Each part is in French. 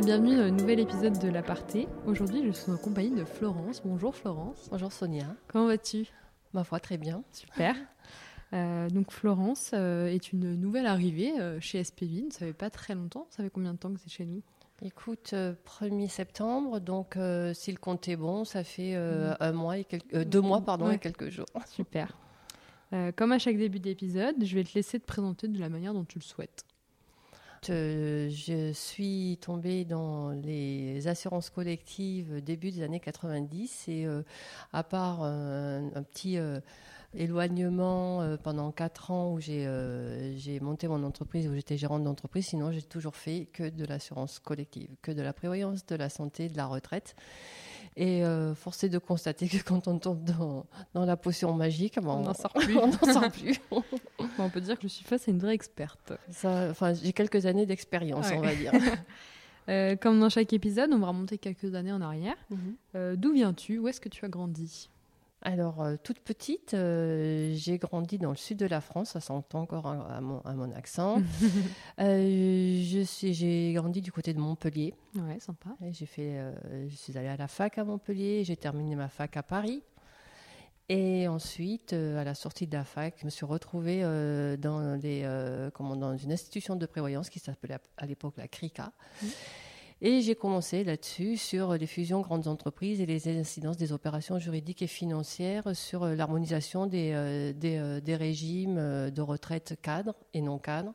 et bienvenue dans un nouvel épisode de l'Aparté. Aujourd'hui, je suis en compagnie de Florence. Bonjour Florence. Bonjour Sonia. Comment vas-tu? Ma foi, très bien. Super. Euh, donc Florence euh, est une nouvelle arrivée euh, chez SPV. Ça fait pas très longtemps. Ça fait combien de temps que c'est chez nous? Écoute, 1er septembre, donc si le compte est bon, ça fait un mois et quelques, deux mois pardon, Ouais. et quelques jours. Super. Euh, comme à chaque début d'épisode, je vais te laisser te présenter de la manière dont tu le souhaites. Euh, je suis tombée dans les assurances collectives début des années 90 et euh, à part euh, un petit éloignement pendant quatre ans où j'ai monté mon entreprise, où j'étais gérante d'entreprise, sinon j'ai toujours fait que de l'assurance collective, que de la prévoyance, de la santé, de la retraite. Et euh, force est de constater que quand on tombe dans, dans la potion magique, On n'en sort plus. on n'en sort plus. Bon, on peut dire que je suis face à une vraie experte. Enfin, j'ai quelques années d'expérience, Ouais. on va dire. Euh, comme dans chaque épisode, on va remonter quelques années en arrière. Euh, D'où viens-tu? Où est-ce que tu as grandi? Alors, euh, toute petite, euh, j'ai grandi dans le sud de la France, ça s'entend encore à, à mon, à mon accent. Euh, je suis- j'ai grandi du côté de Montpellier. Ouais, sympa. J'ai fait, je suis allée à la fac à Montpellier, j'ai terminé ma fac à Paris. Et ensuite, à la sortie de la fac, je me suis retrouvée dans, les, comment, dans une institution de prévoyance qui s'appelait à- à l'époque la CRICA. Et j'ai commencé là-dessus sur les fusions grandes entreprises et les incidences des opérations juridiques et financières sur euh, l'harmonisation des, euh, des, euh, des régimes de retraite cadres et non cadres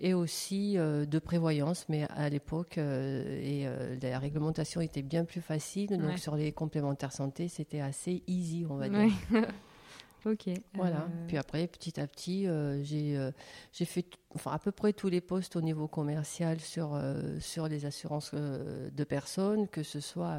et aussi de prévoyance, mais à l'époque, et la réglementation était bien plus facile, donc Ouais. sur les complémentaires santé, c'était assez easy, on va dire. Ouais. ok. Voilà. Euh, Puis après, petit à petit, euh, j'ai euh, j'ai fait enfin, à peu près tous les postes au niveau commercial sur, sur les assurances de personnes, que ce soit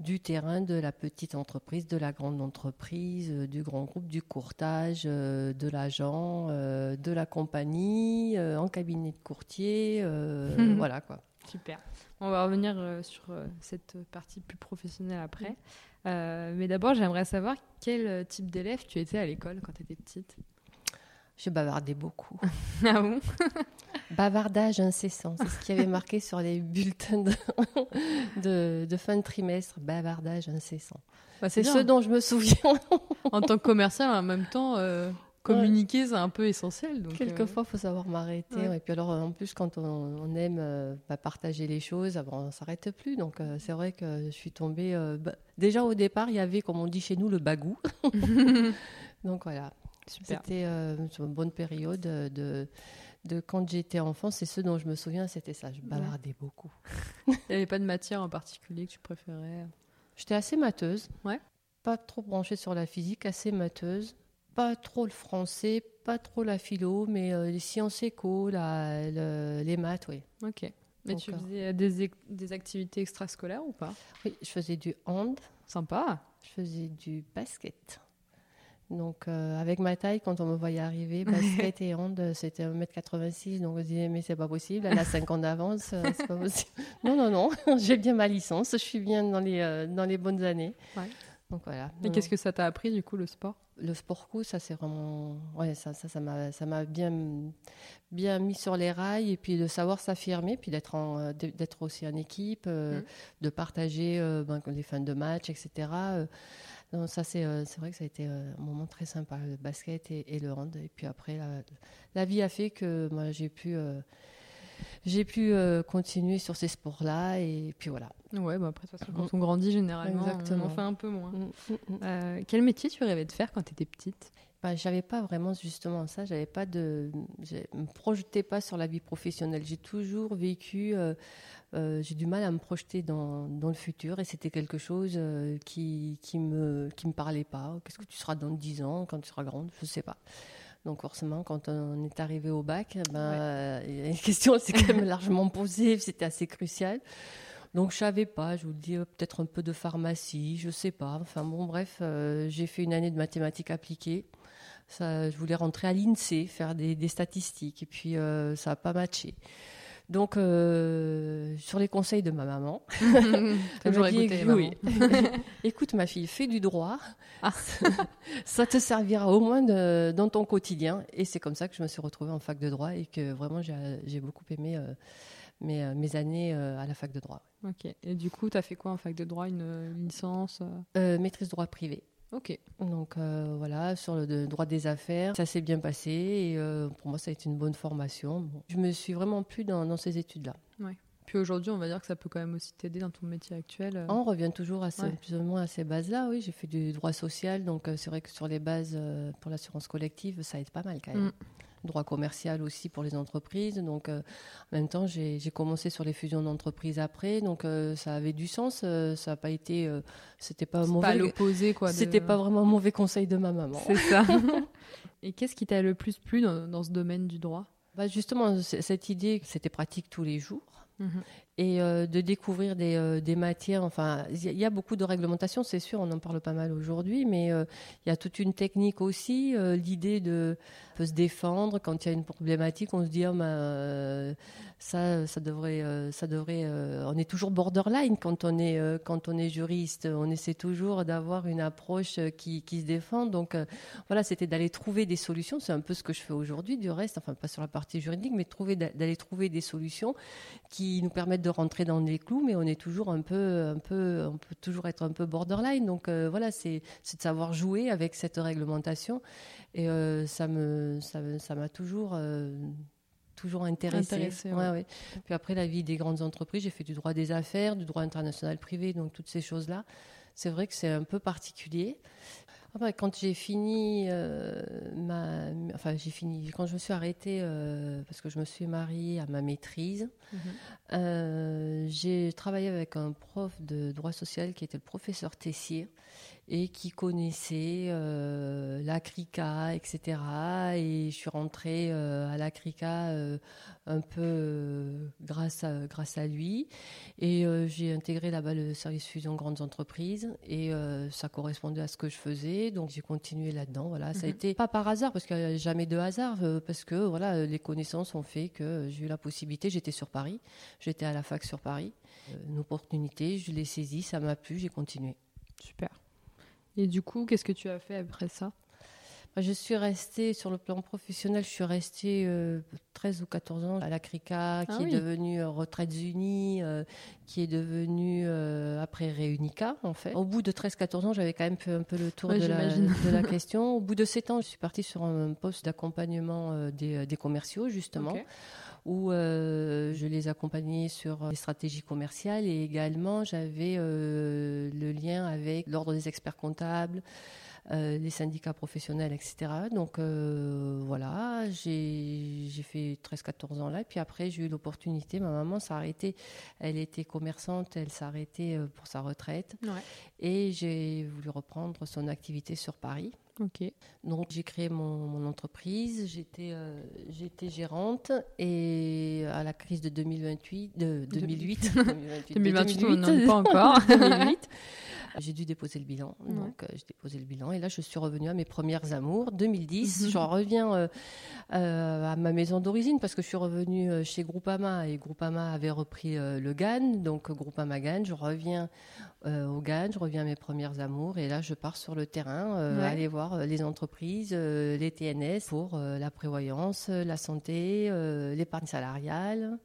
du terrain, de la petite entreprise, de la grande entreprise, du grand groupe, du courtage, de l'agent, de la compagnie, en cabinet de courtier, voilà quoi. Super. On va revenir sur cette partie plus professionnelle après. Euh, mais d'abord, j'aimerais savoir quel euh, type d'élève tu étais à l'école quand tu étais petite. Je bavardais beaucoup. Ah bon? Bavardage incessant, c'est ce qui avait marqué sur les bulletins de, de, de fin de trimestre. Bavardage incessant. Bah, C'est ce dont je me souviens. En tant que commercial, en même temps, euh, communiquer, c'est un peu essentiel. Donc, euh, Quelquefois, il faut savoir m'arrêter. ouais. Et puis alors, en plus, quand on, on aime euh, bah, partager les choses, on ne s'arrête plus. Donc, euh, c'est vrai que je suis tombée... euh, bah, déjà, au départ, il y avait, comme on dit chez nous, le bagou. Donc, voilà. C'était euh, une bonne période euh, de, de quand j'étais enfant. C'est ce dont je me souviens, c'était ça. Je bavardais beaucoup. Il n'y avait pas de matière en particulier que tu préférais? J'étais assez mateuse. Ouais. Pas trop branchée sur la physique, assez mateuse. Pas trop le français, pas trop la philo, mais euh, les sciences éco, la, les maths, oui. Ok. Mais tu faisais des, activités extrascolaires ou pas? Oui, je faisais du hand, Sympa. je faisais du basket. Donc, euh, avec ma taille, quand on me voyait arriver, basket et hand, c'était 1m86. Donc, on se disait, mais c'est pas possible, elle a 5 ans d'avance, euh, c'est pas possible. Non, non, non, j'ai bien ma licence, je suis bien dans les, euh, dans les bonnes années. Ouais. Donc, voilà. Et qu'est-ce que ça t'a appris du coup, le sport? Le sport co, ça c'est vraiment, ouais, ça, ça, ça m'a, ça m'a bien, bien mis sur les rails et puis de savoir s'affirmer, puis d'être en, euh, d'être aussi en équipe, euh, Mhm. de partager euh, ben, les fins de match, etc. Ça c'est, c'est vrai que ça a été un moment très sympa, le basket et, et le hand. Et puis après, la, la vie a fait que moi j'ai pu, j'ai pu euh, continuer sur ces sports-là et puis voilà. Ouais, bah après, de toute façon, quand on grandit, généralement, Exactement. on en fait un peu moins. Mm, mm, mm. Euh, quel métier tu rêvais de faire quand tu étais petite? Ben, j'avais pas vraiment justement ça, j'avais pas de, je me projetais pas sur la vie professionnelle. J'ai toujours vécu, euh, euh, j'ai du mal à me projeter dans, dans le futur et c'était quelque chose euh, qui qui me qui me parlait pas. Qu'est-ce que tu seras dans 10 ans quand tu seras grande, je sais pas. Donc forcément, quand on est arrivé au bac, ben, euh, une question s'est quand même largement posée, c'était assez crucial. Donc je savais pas, je vous le dis, euh, peut-être un peu de pharmacie, je sais pas. Enfin bon, bref, euh, j'ai fait une année de mathématiques appliquées. Ça, je voulais rentrer à l'INSEE, faire des, des statistiques, et puis euh, ça n'a pas matché. Donc, euh, sur les conseils de ma maman, Toujours écouter oui. écoute ma fille, fais du droit, Ah. ça te servira au moins de- dans ton quotidien. Et c'est comme ça que je me suis retrouvée en fac de droit et que vraiment j'ai j'ai beaucoup aimé euh, mes, mes années à la fac de droit. Ok. Et du coup, tu as fait quoi en fac de droit? Une, licence Maîtrise droit privé. Ok. Donc voilà, sur le droit des affaires, ça s'est bien passé et pour moi ça a été une bonne formation. Je me suis vraiment plu dans, dans ces études-là. Ouais. Puis aujourd'hui, on va dire que ça peut quand même aussi t'aider dans ton métier actuel. Euh. On revient toujours à plus ou moins à ces bases-là. Oui, j'ai fait du droit social, donc euh, c'est vrai que sur les bases euh, pour l'assurance collective, ça aide pas mal quand même. Mm. Droit commercial aussi pour les entreprises. Donc, en même temps, j'ai commencé sur les fusions d'entreprises après, donc ça avait du sens. ça n'a pas été, c'était pas mauvais. Pas l'opposé quoi. C'était pas vraiment un mauvais conseil de ma maman. C'est ça. Et qu'est-ce qui t'a le plus plu dans, dans ce domaine du droit? Bah Justement, cette idée que c'était pratique tous les jours. Mhm. Et euh, de découvrir des, euh, des matières. Enfin, il y a beaucoup de réglementations, c'est sûr, on en parle pas mal aujourd'hui, mais euh, il y a toute une technique aussi. L'idée de se défendre quand il y a une problématique, on se dit, oh, bah, ça, ça devrait, ça devrait. on est toujours borderline quand on est, quand on est juriste. On essaie toujours d'avoir une approche qui, qui, se défend. Donc voilà, c'était d'aller trouver des solutions. C'est un peu ce que je fais aujourd'hui, du reste, enfin pas sur la partie juridique, mais d'aller trouver des solutions qui nous permettent de rentrer dans les clous, mais on est toujours un peu, un peu, on peut toujours être un peu borderline. Donc euh, voilà, c'est de savoir jouer avec cette réglementation, et euh, ça me, ça m'a toujours euh, toujours intéressé. ouais. Puis après, la vie des grandes entreprises, j'ai fait du droit des affaires, du droit international privé, donc toutes ces choses-là. C'est vrai que c'est un peu particulier. Quand j'ai fini euh, ma, enfin j'ai fini quand je me suis arrêtée euh, parce que je me suis mariée à ma maîtrise, mhm. euh, j'ai travaillé avec un prof de droit social qui était le professeur Tessier et qui connaissait euh, la CRICA, etc. Et je suis rentrée euh, à la CRICA euh, un peu grâce, à, grâce à lui. Et j'ai intégré là-bas le service fusion grandes entreprises et ça correspondait à ce que je faisais. Donc j'ai continué là-dedans. Voilà, ça a mhm. été pas par hasard parce qu'il n'y a jamais de hasard parce que voilà, les connaissances ont fait que j'ai eu la possibilité. J'étais sur Paris, j'étais à la fac sur Paris. Une opportunité, je l'ai saisie, ça m'a plu, j'ai continué. Super. Et du coup, qu'est-ce que tu as fait après ça? Bah, je suis restée, sur le plan professionnel, je suis restée 13 euh, ou 14 ans à la CRICA, ah qui est devenue euh, Retraites Unies, euh, qui est devenue après Réunica, en fait. Au bout de 13-14 ans, j'avais quand même fait un peu le tour de, la, question. Au bout de 7 ans, je suis partie sur un poste d'accompagnement des, commerciaux, justement où euh, je les accompagnais sur les stratégies commerciales et également j'avais euh, le lien avec l'ordre des experts comptables, euh, les syndicats professionnels, etc. Donc voilà, j'ai fait 13-14 ans là. Puis après, j'ai eu l'opportunité. Ma maman s'est arrêtée. Elle était commerçante, elle s'est arrêtée pour sa retraite. Et j'ai voulu reprendre son activité sur Paris. Ok. Donc j'ai créé mon, entreprise, j'étais euh, j'étais gérante et à la crise de 2028, de 2008, 2028, 2028, on n'en est pas encore. 2008, j'ai dû déposer le bilan. Donc, euh, j'ai déposé le bilan. Et là, je suis revenue à mes premières amours. 2010, je reviens euh, euh, à ma maison d'origine parce que je suis revenue chez Groupama et Groupama avait repris le GAN. Donc, Groupama GAN, je reviens au GAN, je reviens à mes premières amours. Et là, je pars sur le terrain, aller voir les entreprises, les TNS pour la prévoyance, la santé, l'épargne salariale.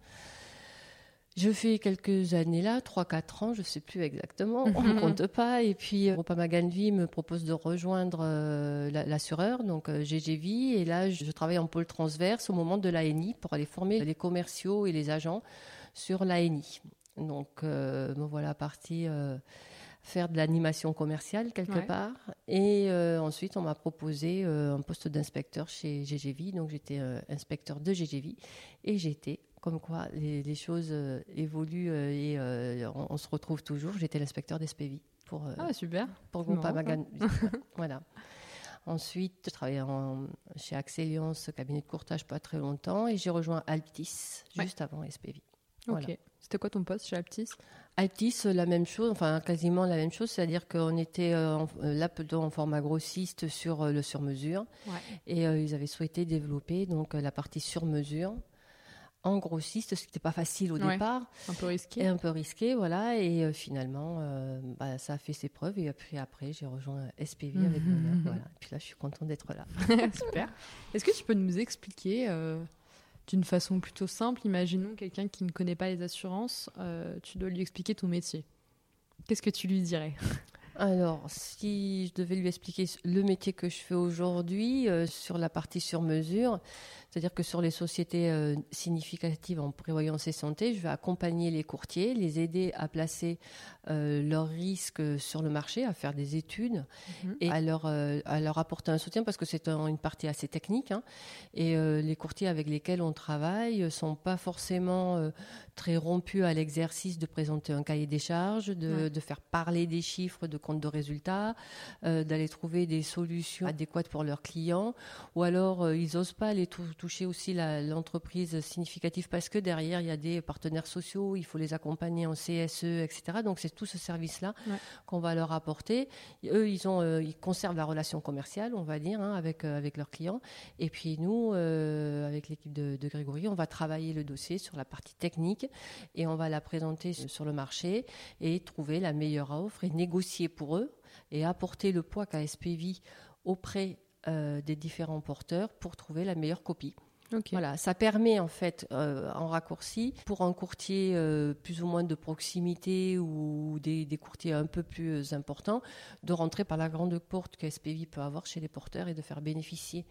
Je fais quelques années là, 3-4 ans, je ne sais plus exactement, on ne compte pas. Et puis, Ganvi me propose de rejoindre euh, l'assureur, donc euh, GGV. Et là, je travaille en pôle transverse au moment de l'ANI pour aller former les commerciaux et les agents sur l'ANI. Donc, euh, me voilà partie faire de l'animation commerciale quelque part. Et ensuite, on m'a proposé un poste d'inspecteur chez GGV. Donc, j'étais inspecteur de GGV et j'étais comme quoi les, choses euh, évoluent euh, et euh, on, se retrouve toujours. J'étais l'inspecteur d'SPV pour, ah, super. pour Magan. voilà. Ensuite, je travaillais chez Axeliance, cabinet de courtage, pas très longtemps, et j'ai rejoint Altis juste avant SPV. Ok. C'était quoi ton poste chez Altis Altis, la même chose, enfin quasiment la même chose, c'est-à-dire qu'on était là plutôt en format grossiste sur le sur-mesure, et ils avaient souhaité développer donc la partie sur-mesure en grossiste, ce qui n'était pas facile au départ. Un peu risqué. Et un peu risqué, voilà. Et euh, finalement, euh, bah, ça a fait ses preuves. Et puis après, j'ai rejoint SPV avec mon voilà. Et puis là, je suis contente d'être là. Super. Est-ce que tu peux nous expliquer euh, d'une façon plutôt simple, imaginons quelqu'un qui ne connaît pas les assurances, tu dois lui expliquer ton métier. Qu'est-ce que tu lui dirais? Alors, si je devais lui expliquer le métier que je fais aujourd'hui sur la partie sur mesure, c'est-à-dire que sur les sociétés euh, significatives en prévoyance et santé, je vais accompagner les courtiers, les aider à placer euh, leurs risques sur le marché, à faire des études mhm. et à leur, euh, à leur apporter un soutien parce que c'est une partie assez technique. Hein. et les courtiers avec lesquels on travaille ne sont pas forcément très rompus à l'exercice de présenter un cahier des charges, de, de, faire parler des chiffres de compte de résultats, d'aller trouver des solutions adéquates pour leurs clients, ou alors ils n'osent pas les toucher aussi l'entreprise significative parce que derrière, il y a des partenaires sociaux, il faut les accompagner en CSE, etc. Donc, c'est tout ce service-là qu'on va leur apporter. Eux, ils, ont, euh, ils conservent la relation commerciale, on va dire, hein, avec, euh, avec leurs clients. Et puis, nous, euh, avec l'équipe de, de, Grégory, on va travailler le dossier sur la partie technique et on va la présenter sur le marché et trouver la meilleure offre et négocier pour eux et apporter le poids qu'a SPV auprès euh, des différents porteurs pour trouver la meilleure copie. Voilà, ça permet en fait, euh, en raccourci, pour un courtier euh, plus ou moins de proximité ou des, courtiers un peu plus importants, de rentrer par la grande porte que SPV peut avoir chez les porteurs et de faire bénéficier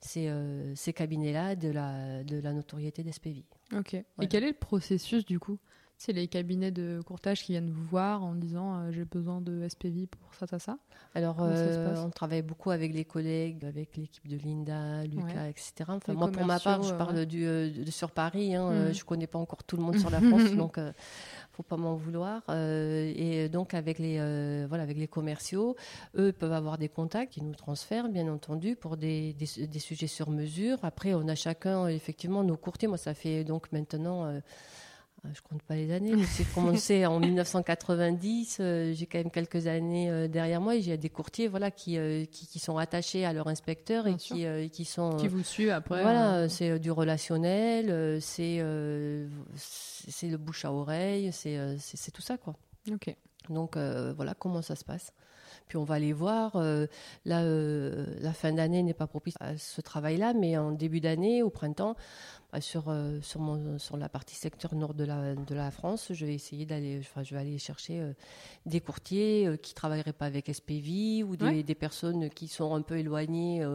ces, ces cabinets-là de la, de la notoriété d'SPV. Ok. Et quel est le processus du coup? C'est les cabinets de courtage qui viennent vous voir en disant euh, j'ai besoin de SPV pour ça, ça, ça. Alors, euh, on travaille beaucoup avec les collègues, avec l'équipe de Linda, Lucas, etc. Enfin, moi, pour ma part, je parle du, euh, de, sur Paris. Hein, mhm. je ne connais pas encore tout le monde sur la France, donc il ne faut pas m'en vouloir. et donc, avec les, voilà, avec les commerciaux, eux peuvent avoir des contacts qui nous transfèrent, bien entendu, pour des, des, des sujets sur mesure. Après, on a chacun, effectivement, nos courtiers. Moi, ça fait donc maintenant euh, je compte pas les années, mais j'ai commencé en 1990. Euh, j'ai quand même quelques années euh, derrière moi et j'ai des courtiers voilà, qui, qui, sont attachés à leur inspecteur et qui, qui sont. Qui vous suivent après. Voilà, c'est du relationnel, c'est c'est le bouche à oreille, c'est tout ça, quoi. Ok. Donc voilà comment ça se passe. Puis on va aller voir. là, la fin d'année n'est pas propice à ce travail-là, mais en début d'année, au printemps, bah, sur, euh, sur, mon, sur la partie secteur nord de la, de la France, je vais essayer d'aller, enfin, je vais aller chercher euh, des courtiers euh, qui travailleraient pas avec SPV ou des, des, personnes qui sont un peu éloignées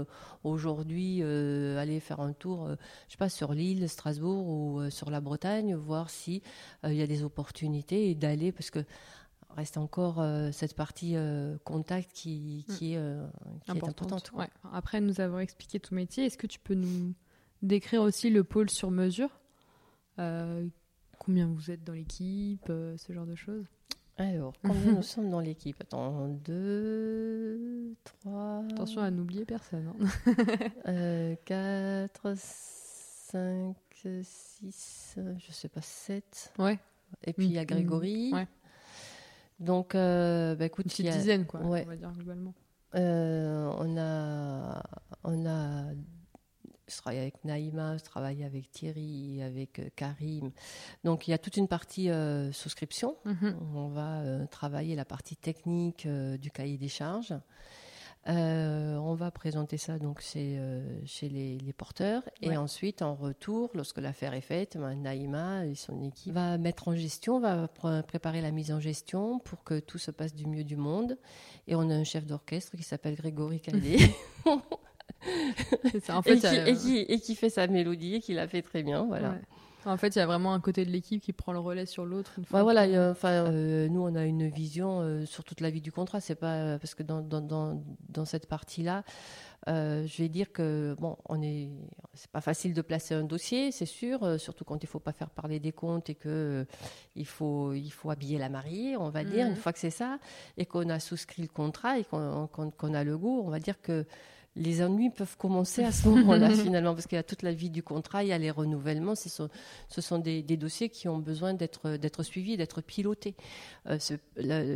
aujourd'hui, aller faire un tour, je sais pas, sur l'île, Strasbourg ou sur la Bretagne, voir si il y a des opportunités et d'aller parce que reste encore cette partie contact qui, qui, est, qui est importante. Ouais. Après nous avoir expliqué ton métier, est-ce que tu peux nous décrire aussi le pôle sur mesure. Euh, combien vous êtes dans l'équipe, euh, ce genre de choses? Alors, combien nous sommes dans l'équipe Attends, deux, trois. Attention à n'oublier personne. Hein. euh, quatre, cinq, six, je sais pas, sept. Ouais. Et puis il y a Grégory. Ouais. Donc, euh, bah, écoute, une dizaine, quoi, on va dire globalement. on a, on a je travaille avec Naïma, je travaille avec Thierry, avec euh, Karim. Donc il y a toute une partie euh, souscription. Mhm. On va euh, travailler la partie technique du cahier des charges. On va présenter ça donc chez, chez les, porteurs et ensuite en retour, lorsque l'affaire est faite, ben, Naïma et son équipe va mettre en gestion, va préparer la mise en gestion pour que tout se passe du mieux du monde. Et on a un chef d'orchestre qui s'appelle Grégory. En fait, et, qui, fait sa mélodie et qui la fait très bien. Voilà. En fait, il y a vraiment un côté de l'équipe qui prend le relais sur l'autre. voilà, enfin, euh, nous, on a une vision euh, sur toute la vie du contrat. C'est pas euh, parce que dans, dans, dans, cette partie-là, je vais dire que bon, on est, c'est pas facile de placer un dossier, c'est sûr, surtout quand il faut pas faire parler des comptes et que il faut, il faut habiller la mariée, on va dire. Une mhm. fois que c'est ça et qu'on a souscrit le contrat et qu'on a le goût, on va dire que les ennuis peuvent commencer à ce moment-là finalement, parce qu'il y a toute la vie du contrat, il y a les renouvellements, ce sont, ce sont des, dossiers qui ont besoin d'être suivis, d'être pilotés. Euh,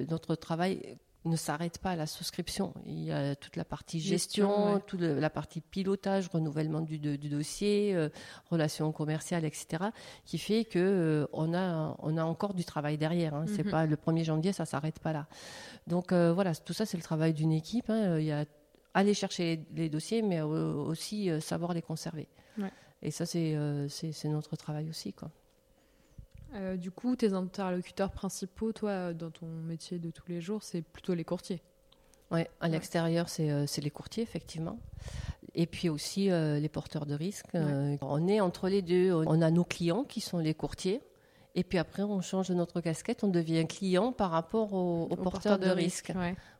notre travail ne s'arrête pas à la souscription. Il y a toute la partie gestion, toute la partie pilotage, renouvellement du, dossier, euh, relations commerciales, etc., qui fait que euh, on a on a encore du travail derrière. Hein. C'est mhm. pas le 1er janvier, ça s'arrête pas là. Donc voilà, tout ça c'est le travail d'une équipe. Hein. Il y a aller chercher les, dossiers, mais aussi euh, savoir les conserver. Et ça, c'est c'est notre travail aussi. Quoi. du coup, tes interlocuteurs principaux, toi, dans ton métier de tous les jours, c'est plutôt les courtiers Oui, à l'extérieur, c'est les courtiers, effectivement et puis aussi les porteurs de risques. on est entre les deux. On a nos clients qui sont les courtiers, et puis après, on change notre casquette, on devient client par rapport aux, porteurs de, risques.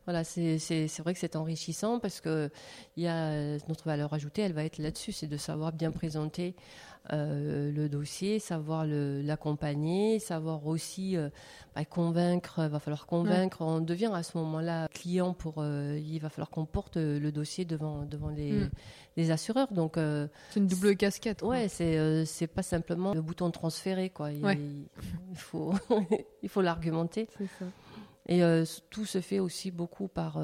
Voilà, c'est vrai que c'est enrichissant parce que y a notre valeur ajoutée, elle va être là-dessus, c'est de savoir bien présenter euh, le dossier, savoir l'accompagner, savoir aussi euh, bah, convaincre. Il va falloir convaincre. On devient à ce moment-là client pour. Euh, il va falloir qu'on porte le dossier devant devant les, mm. les assureurs. Donc c'est une double casquette. Ouais, c'est c'est pas simplement le bouton transférer quoi. Il, il faut il faut l'argumenter. Et tout se fait aussi beaucoup par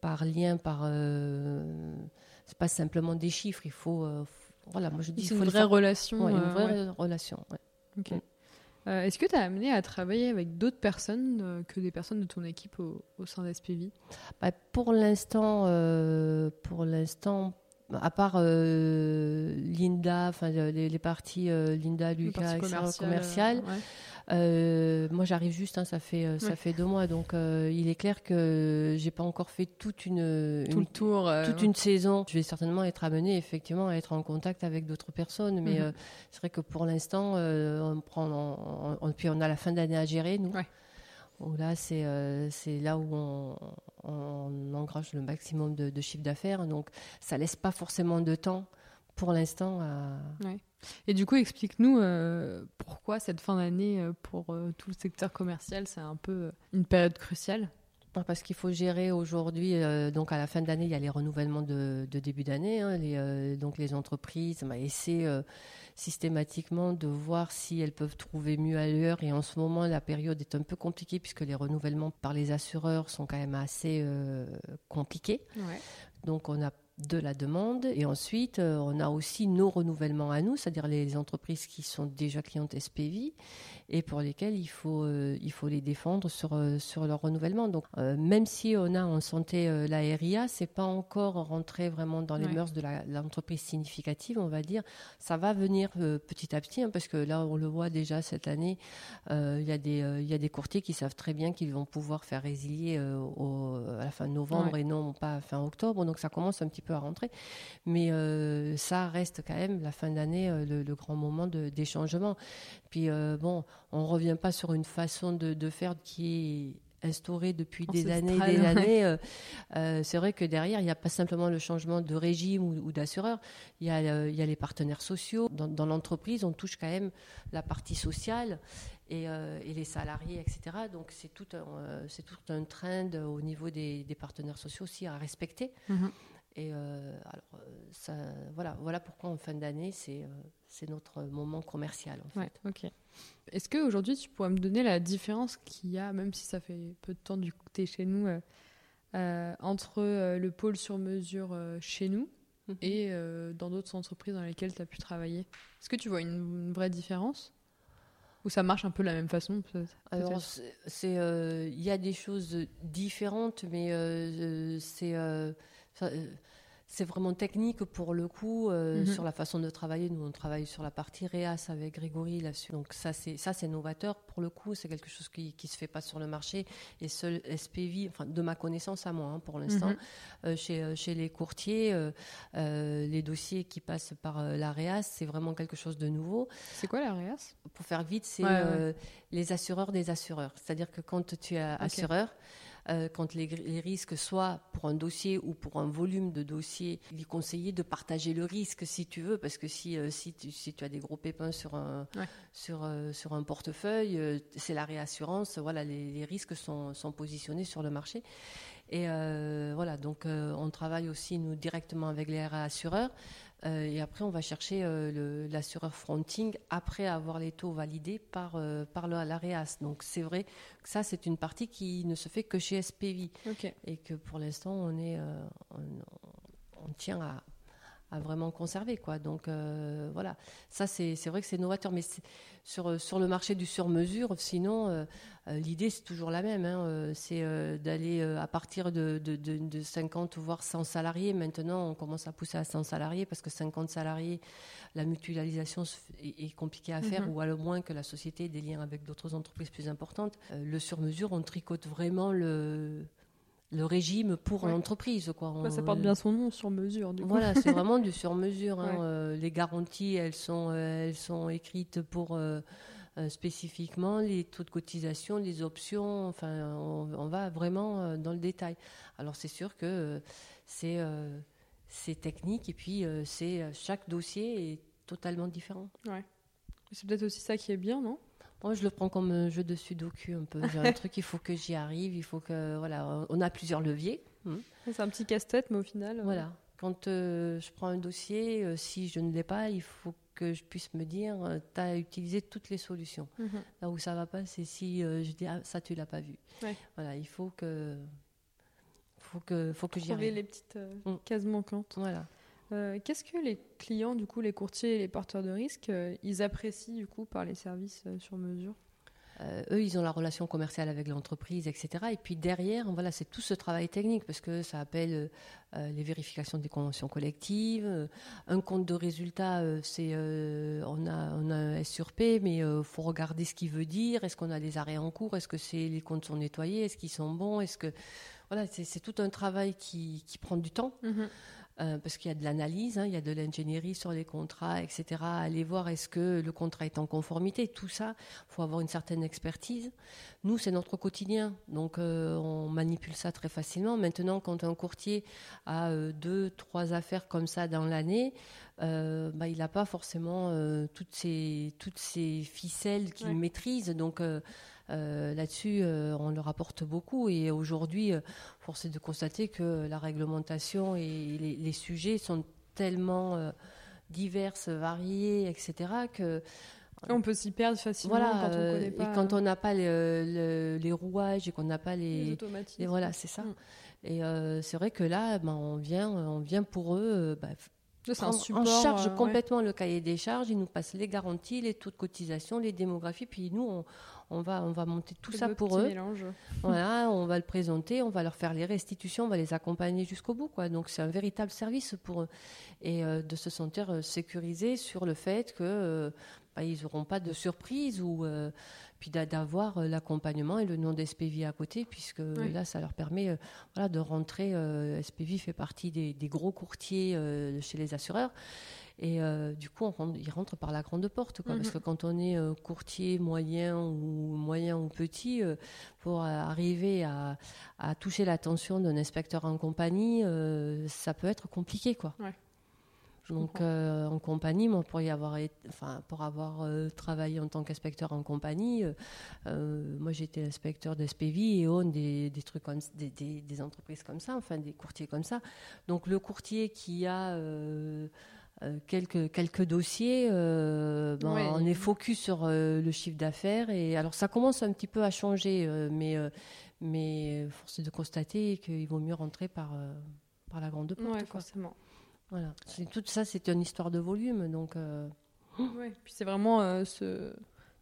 par lien, par c'est pas simplement des chiffres. Il faut voilà, moi je dis. C'est une vraie relation. une euh, vraie relation. Mm. Euh, est-ce que tu as amené à travailler avec d'autres personnes euh, que des personnes de ton équipe au, sein d'SPV bah, Pour l'instant, pour l'instant, à part Linda, enfin les, parties Linda, Lucas, commercial, commercial euh, moi, j'arrive juste, hein, ça fait euh, ça fait deux mois, donc euh, il est clair que j'ai pas encore fait toute une, Tout le tour, toute une saison. Je vais certainement être amenée effectivement à être en contact avec d'autres personnes, mais mhm. c'est vrai que pour l'instant, on prend, puis on a la fin d'année à gérer, nous. là, c'est c'est là où on, on, engrange le maximum de, de chiffre d'affaires, donc ça laisse pas forcément de temps pour l'instant à. Et du coup, explique-nous euh, pourquoi cette fin d'année euh, pour euh, tout le secteur commercial, c'est un peu une période cruciale? Parce qu'il faut gérer aujourd'hui, donc à la fin de l'année, il y a les renouvellements de, début d'année. Hein, donc les entreprises bah, essaient systématiquement de voir si elles peuvent trouver mieux ailleurs. Et en ce moment, la période est un peu compliquée puisque les renouvellements par les assureurs sont quand même assez compliqués. Donc on a de la demande. Et ensuite, euh, on a aussi nos renouvellements à nous, c'est-à-dire les entreprises qui sont déjà clientes SPV et pour lesquelles il faut, euh, il faut les défendre sur, euh, sur leur renouvellement. Donc, même si on a en santé la RIA, c'est pas encore rentré vraiment dans les mœurs de l'entreprise significative, on va dire. Ça va venir petit à petit, hein, parce que là, on le voit déjà cette année, il y, a des, y a des courtiers qui savent très bien qu'ils vont pouvoir faire résilier au, à la fin novembre et non pas fin octobre. Donc, ça commence un petit peu à rentrer. Mais euh, ça reste quand même la fin d'année euh, le, grand moment de, des changements. Puis euh, bon, on revient pas sur une façon de, faire qui est instaurée depuis des années et des années. c'est vrai que derrière, il n'y a pas simplement le changement de régime ou, d'assureur, il y, a, il y, a, les partenaires sociaux. Dans, l'entreprise, on touche quand même la partie sociale et, et les salariés, etc. Donc c'est tout, un, tout un trend au niveau des, partenaires sociaux aussi à respecter. Mm-hmm. Et euh, alors, euh, ça, voilà, voilà pourquoi en fin d'année, c'est euh, c'est notre moment commercial. En fait. ok. Est-ce qu'aujourd'hui, tu pourrais me donner la différence qu'il y a, même si ça fait peu de temps du coup que tu es chez nous, entre le pôle sur mesure chez nous mhm. et dans d'autres entreprises dans lesquelles tu as pu travailler? Est-ce que tu vois une, vraie différence? Ou ça marche un peu de la même façon Alors, il y a des choses différentes, mais c'est c'est vraiment technique pour le coup euh, mhm. sur la façon de travailler. Nous, on travaille sur la partie réas avec Grégory là-dessus. Donc ça, c'est ça, c'est novateur pour le coup. C'est quelque chose qui qui se fait pas sur le marché. Et seul SPV, enfin de ma connaissance à moi, hein, pour l'instant, mhm. euh, chez euh, chez les courtiers, les dossiers qui passent par la réas, c'est vraiment quelque chose de nouveau. C'est quoi la réas Pour faire vite, c'est les assureurs des assureurs. C'est-à-dire que quand tu es assureur euh, quand les, risques, soit pour un dossier ou pour un volume de dossiers, il est conseillé de partager le risque si tu veux, parce que si, euh, si, tu, si tu as des gros pépins sur un, sur, euh, sur un portefeuille, c'est la réassurance, voilà, les, les risques sont, sont, positionnés sur le marché. Et voilà, donc on travaille aussi, nous, directement avec les réassureurs. Euh, et après, on va chercher euh, l'assureur fronting après avoir les taux validés par, euh, par l'AREAS. Donc, c'est vrai que ça, c'est une partie qui ne se fait que chez SPV. Et que pour l'instant, on, est, on, tient à, à vraiment conserver. Quoi. Donc euh, voilà, ça c'est vrai que c'est novateur. Mais sur, sur le marché du sur-mesure, sinon, euh, euh, l'idée c'est toujours la même. Hein, c'est d'aller à partir de, de, de, 50 voire 100 salariés. Maintenant, on commence à pousser à 100 salariés parce que 50 salariés, la mutualisation est, compliquée à faire, mhm. ou à le moins que la société ait des liens avec d'autres entreprises plus importantes. le sur-mesure, on tricote vraiment le le régime pour l'entreprise. Quoi. ça porte bien son nom, sur mesure. Du voilà, c'est vraiment du sur mesure. Hein. Euh, les garanties, elles sont, euh, elles sont écrites pour euh, spécifiquement les taux de cotisation, les options. Enfin, on, va vraiment dans le détail. Alors c'est sûr que c'est c'est technique et puis c'est chaque dossier est totalement différent. Ouais. C'est peut-être aussi ça qui est bien, non? Moi, je le prends comme un jeu de sudoku un peu. J'ai un truc, il faut que j'y arrive, il faut que. Voilà, on a plusieurs leviers. Hmm. C'est un petit casse-tête, mais au final. Euh, voilà. Quand euh, je prends un dossier, euh, si je ne l'ai pas, il faut que je puisse me dire tu as utilisé toutes les solutions. Mhm. Là où ça va pas, c'est si je dis ah, ça, tu l'as pas vu. Voilà, il faut que. Faut que, faut que j'y arrive. les petites hmm. cases manquantes. Voilà. Euh, qu'est-ce que les clients, du coup, les courtiers et les porteurs de risques, euh, ils apprécient du coup par les services euh, sur mesure? Eux, ils ont la relation commerciale avec l'entreprise, etc. Et puis derrière, voilà, c'est tout ce travail technique parce que ça appelle les vérifications des conventions collectives. un compte de résultat, c'est on a on a un S sur P, mais il faut regarder ce qu'il veut dire. Est-ce qu'on a des arrêts en cours? Est-ce que c'est les comptes sont nettoyés? Est-ce qu'ils sont bons? Est-ce que voilà, c'est tout un travail qui, qui prend du temps. Mm-hmm. Euh, parce qu'il y a de l'analyse, hein, il y a de l'ingénierie sur les contrats, etc. Aller voir est-ce que le contrat est en conformité? Tout ça, il faut avoir une certaine expertise. Nous, c'est notre quotidien, donc euh, on manipule ça très facilement. Maintenant, quand un courtier a euh, deux, trois affaires comme ça dans l'année, bah, il n'a pas forcément toutes ces toutes ces ficelles qu'il maîtrise. Donc là-dessus, euh, on leur apporte beaucoup. Et aujourd'hui, euh, force est de constater que la réglementation et les, sujets sont tellement divers, variés, etc., que on peut s'y perdre facilement quand on connaît pas. Et quand on n'a pas les, rouages et qu'on n'a pas les, automatismes. voilà, c'est ça. Mm. Et c'est vrai que là, ben, on vient, on vient pour eux. En charge complètement le cahier des charges, ils nous passent les garanties, les taux de cotisation, les démographies, puis nous, on, on va, on va monter tout ça pour eux. Voilà, on va le présenter, on va leur faire les restitutions, on va les accompagner jusqu'au bout. Quoi. Donc c'est un véritable service pour eux. Et euh, de se sentir euh, sécurisés sur le fait que euh, bah, ils n'auront pas de surprise ou puis d'avoir l'accompagnement et le nom d'SPV à côté, puisque là, ça leur permet voilà, de rentrer. SPV fait partie des, des gros courtiers chez les assureurs. Et euh, du coup, on il rentre par la grande porte. Quoi, Parce mhm. que quand on est euh, courtier moyen ou moyen ou petit, euh, pour arriver à, à toucher l'attention d'un inspecteur en compagnie, ça peut être compliqué. Quoi. Donc en compagnie, moi, pour y avoir, enfin, pour avoir travaillé en tant qu'inspecteur en compagnie, moi j'étais inspecteur d'SPV et on des, des trucs comme des, des, des, entreprises comme ça, enfin des courtiers comme ça. Donc le courtier qui a quelques, quelques dossiers, euh, ben, on est focus sur euh, le chiffre d'affaires. Et alors, ça commence un petit peu à changer, mais, mais force est de constater qu'il vaut mieux rentrer par, par la grande porte. Oui, forcément. Voilà. Tout ça, c'est une histoire de volume. Donc, ouais. Puis c'est vraiment ce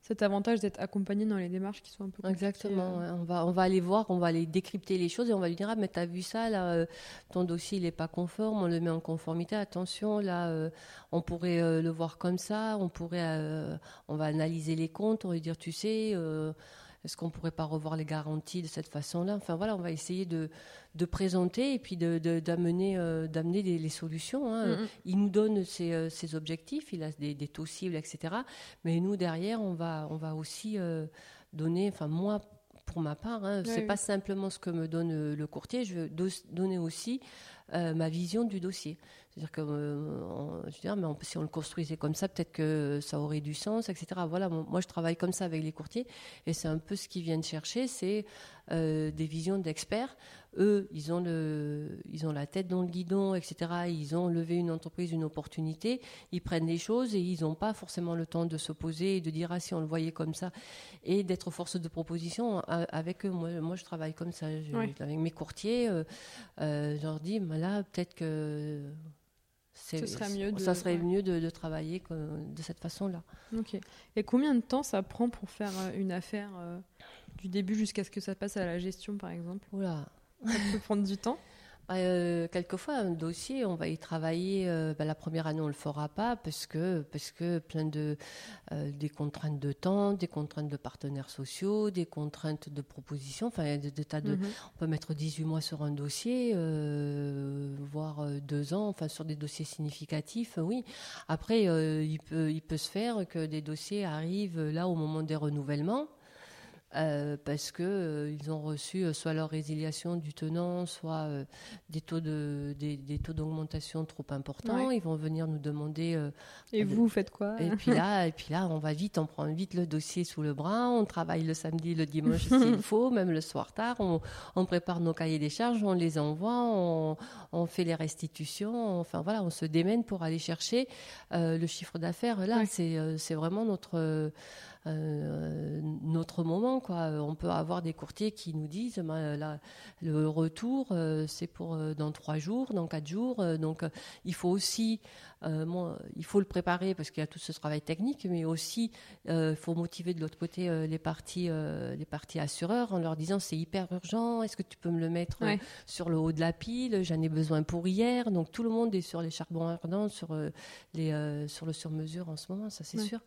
cet avantage d'être accompagné dans les démarches qui sont un peu Exactement. Euh. On, va, on va aller voir, on va aller décrypter les choses et on va lui dire Ah, mais t'as vu ça, là, euh, ton dossier, il n'est pas conforme, on le met en conformité. Attention, là, euh, on pourrait le voir comme ça, on pourrait, on va analyser les comptes, on va lui dire Tu sais, est-ce qu'on pourrait pas revoir les garanties de cette façon-là? Enfin voilà, on va essayer de, de présenter et puis d'amener de, d'amener les, solutions. Hein. Mm-hmm. Il nous donne ses, ses, objectifs, il a des, des, taux cibles, etc. Mais nous derrière, on va on va aussi euh, donner. Enfin moi pour ma part, hein, c'est pas simplement ce que me donne le courtier, je veux donner aussi euh, ma vision du dossier. C'est-à-dire que, euh, je mais si on le construisait comme ça, peut-être que ça aurait du sens, etc. Voilà, moi je travaille comme ça avec les courtiers, et c'est un peu ce qu'ils viennent chercher, c'est euh, des visions d'experts. Eux, ils ont le, ils ont la tête dans le guidon, etc. Ils ont levé une entreprise, une opportunité, ils prennent les choses et ils n'ont pas forcément le temps de s'opposer et de dire ah si on le voyait comme ça et d'être force de proposition avec eux. Moi, je travaille comme ça, avec mes courtiers, je leur dis, là peut-être que Ce serait mieux de, ça serait mieux de, travailler de cette façon-là. Ok. Et combien de temps ça prend pour faire une affaire du début jusqu'à ce que ça passe à la gestion, par exemple? Oula. Ça peut prendre du temps? euh, quelquefois, un dossier, on va y travailler. Euh, bah, la première année, on le fera pas parce que parce que plein de euh, des contraintes de temps, des contraintes de partenaires sociaux, des contraintes de propositions. Enfin, des, tas de. Mhm. On peut mettre 18 mois sur un dossier, voire deux ans. Enfin, sur des dossiers significatifs, oui. Après, il peut il peut se faire que des dossiers arrivent là au moment des renouvellements. Euh, parce que euh, ils ont reçu euh, soit leur résiliation du tenant, soit des taux de des, taux d'augmentation trop importants. Ils vont venir nous demander. et vous, faites quoi? Et puis là, et puis là, on va vite, on prend vite le dossier sous le bras, on travaille le samedi, le dimanche s'il faut, même le soir tard. On, on, prépare nos cahiers des charges, on les envoie, on, on fait les restitutions. Enfin voilà, on se démène pour aller chercher le chiffre d'affaires. Là, c'est c'est vraiment notre euh, notre moment. Quoi. On peut avoir des courtiers qui nous disent ben, là, le retour, euh, c'est pour euh, dans trois jours, dans quatre jours. donc il faut aussi, il faut le préparer parce qu'il y a tout ce travail technique, mais aussi il faut motiver de l'autre côté les parties, les parties assureurs en leur disant c'est hyper urgent, est-ce que tu peux me le mettre sur le haut de la pile, j'en ai besoin pour hier. Donc tout le monde est sur les charbons ardents, sur, les, sur le sur-mesure en ce moment, ça c'est sûr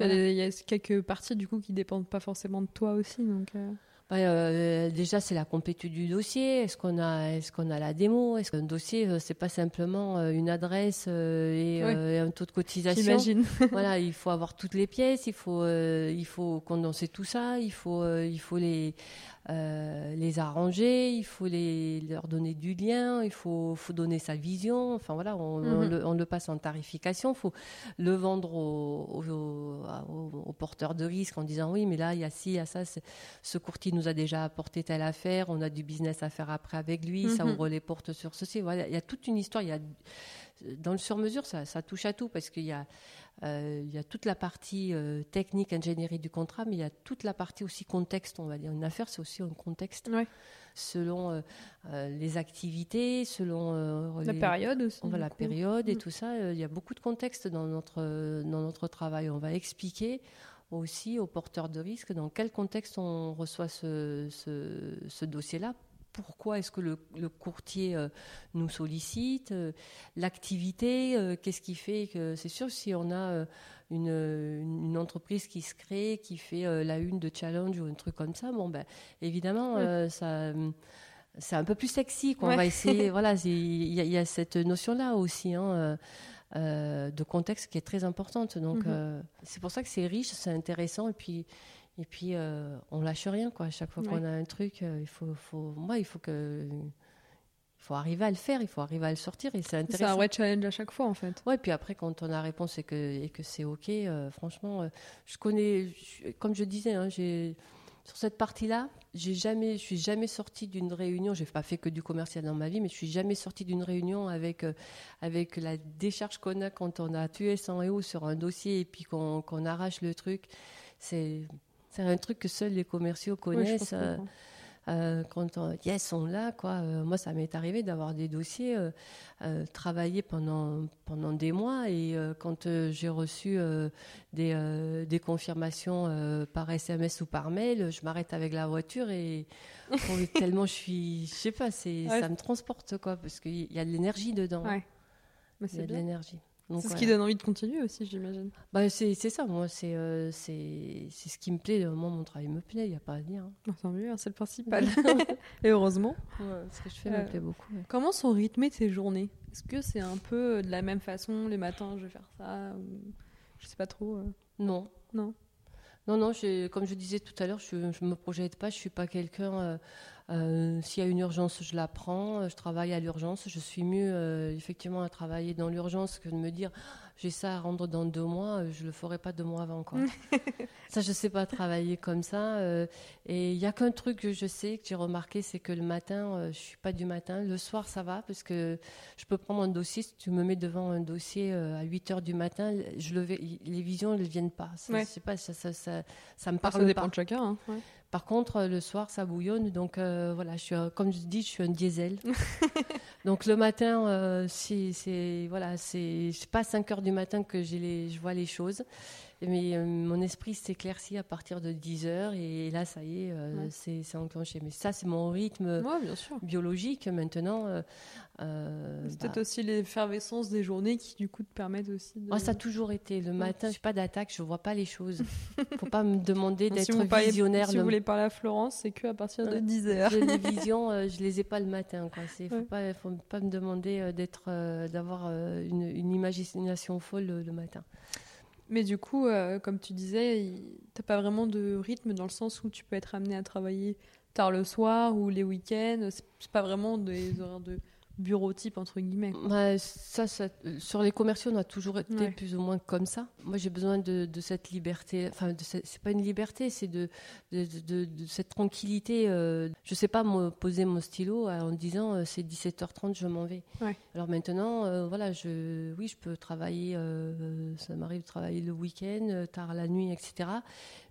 il y a quelques parties du coup qui dépendent pas forcément de toi aussi. Donc, euh. Euh, déjà, c'est la complétude du dossier. Est-ce qu'on a, est-ce qu'on a la démo? Est-ce qu'un dossier, euh, c'est pas simplement une adresse et, un taux de cotisation? J'imagine. voilà, il faut avoir toutes les pièces. Il faut, il faut condenser tout ça. Il faut, il faut les euh, les arranger, il faut les, leur donner du lien, il faut, faut donner sa vision. Enfin voilà, on, mhm. le, passe en tarification. Il faut le vendre aux, porteurs de risque en disant oui, mais là, il y a ci, il y a ça. Ce courtier nous a déjà apporté telle affaire, on a du business à faire après avec lui, ça mhm. ouvre les portes sur ceci. Voilà, il y a toute une histoire. Il y a, dans le sur-mesure, ça, ça touche à tout parce qu'il y a euh, il y a toute la partie euh, technique, ingénierie du contrat, mais il y a toute la partie aussi contexte, on va dire. Une affaire, c'est aussi un contexte. Selon euh, les activités, selon la période aussi. On va la période et mm. tout ça. Il y a beaucoup de contexte dans notre, dans notre travail. On va expliquer aussi aux porteurs de risques dans quel contexte on reçoit ce, ce, ce dossier-là pourquoi est-ce que le, courtier euh, nous sollicite, euh, l'activité, euh, qu'est-ce qui fait que c'est sûr si on a une, entreprise qui se crée, qui fait la une de challenge ou un truc comme ça, bon ben évidemment ça c'est un peu plus sexy qu'on va essayer. voilà, il y, a cette notion-là aussi. Hein, de contexte qui est très importante. Donc, mm-hmm. c'est pour ça que c'est riche, c'est intéressant. Et puis, et puis, euh, on lâche rien, quoi. À chaque fois qu'on a un truc, euh, il faut, faut, moi, il faut que, il faut arriver à le faire, il faut arriver à le sortir, et c'est intéressant. C'est un vrai challenge à chaque fois, en fait. Ouais, puis après, quand on a réponse et que, et que c'est ok, euh, franchement, je connais, comme je disais, hein, j'ai sur cette partie-là, j'ai jamais, je suis jamais sortie d'une réunion. J'ai pas fait que du commercial dans ma vie, mais je suis jamais sortie d'une réunion avec avec la décharge qu'on a quand on a tué 100 euros sur un dossier et puis qu'on arrache le truc. C'est c'est un truc que seuls les commerciaux connaissent. Euh, euh, quand on, yes, on l'a, quoi. Euh, moi, ça m'est arrivé d'avoir des dossiers travaillés pendant, pendant des mois et quand j'ai reçu des, des, confirmations par SMS ou par mail, je m'arrête avec la voiture et tellement je suis, je sais pas, c'est, ça me transporte, quoi, parce qu'il y a de l'énergie dedans. Ouais. Il y a de l'énergie. C'est ce qui donne envie de continuer aussi, j'imagine. Bah, c'est ça, moi, c'est euh, c'est ce qui me plaît. Moi, mon travail me plaît, il n'y a pas à dire. Hein. Bah, tant mieux, hein, c'est le principal. Et heureusement. ce que je fais me euh, plaît beaucoup. Comment sont rythmées tes journées? Est-ce que c'est un peu de la même façon Les matins, je vais faire ça ou... Je sais pas trop. Euh? Non. Non. Non, non, comme je disais tout à l'heure, je ne me projette pas, je ne suis pas quelqu'un euh, s'il y a une urgence, je la prends. Euh, je travaille à l'urgence. Je suis mieux euh, effectivement à travailler dans l'urgence que de me dire j'ai ça à rendre dans deux mois. Je le ferai pas deux mois avant quoi. ça, je sais pas travailler comme ça. et il y a qu'un truc que je sais que j'ai remarqué, c'est que le matin, je suis pas du matin. Le soir, ça va parce que je peux prendre un dossier. Si tu me mets devant un dossier à 8 heures du matin, je le les visions ne viennent pas. Je sais pas, ça, ça, ça, me parle ça dépend de chacun. Hein, Par contre, le soir, ça bouillonne. Donc voilà, je suis, comme je dis, je suis un diesel. donc le matin, c'est voilà, c'est pas 5 heures du matin que les, je vois les choses. Mais euh, mon esprit s'éclaircit à partir de 10 heures et là, ça y est, euh, c'est enclenché. Mais ça, c'est mon rythme biologique maintenant. Euh, c'est peut-être bah aussi l'effervescence des journées qui, du coup, te permettent aussi de... Oh, ça a toujours été. Le matin, je suis pas d'attaque, je vois pas les choses. faut pas me demander d'être si visionnaire. Si vous voulez parler à Florence, c'est que à partir de 10 heures. les visions, je les ai pas le matin. Il faut, pas, faut pas me demander d'être, d'avoir une, une, imagination folle le matin. Mais du coup, euh, comme tu disais, t'as pas vraiment de rythme dans le sens où tu peux être amené à travailler tard le soir ou les week-ends. C'est pas vraiment des horaires de bureau type entre guillemets. Bah, ça, sur les commerciaux, on a toujours été plus ou moins comme ça. Moi, j'ai besoin de, cette liberté. Enfin, c'est pas une liberté, c'est de, de, cette tranquillité. Euh, je sais pas me poser mon stylo en disant euh, c'est 17h30, je m'en vais. Alors maintenant, euh, voilà, je, oui, je peux travailler. ça m'arrive de travailler le week-end, tard la nuit, etc.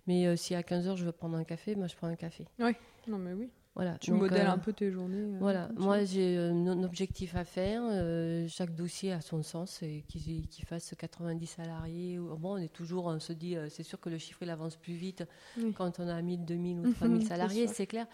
Mais si à 15h je veux prendre un café, moi je prends un café. Oui, non mais oui. Voilà. Tu modèles euh, un peu tes journées. Euh, voilà, moi j'ai un objectif à faire. Euh, chaque dossier a son sens et qu'il fasse 90 salariés. Bon, on est toujours, on se dit, c'est sûr que le chiffre il avance plus vite quand on a 1000, 2000 ou 3000 salariés, c'est clair.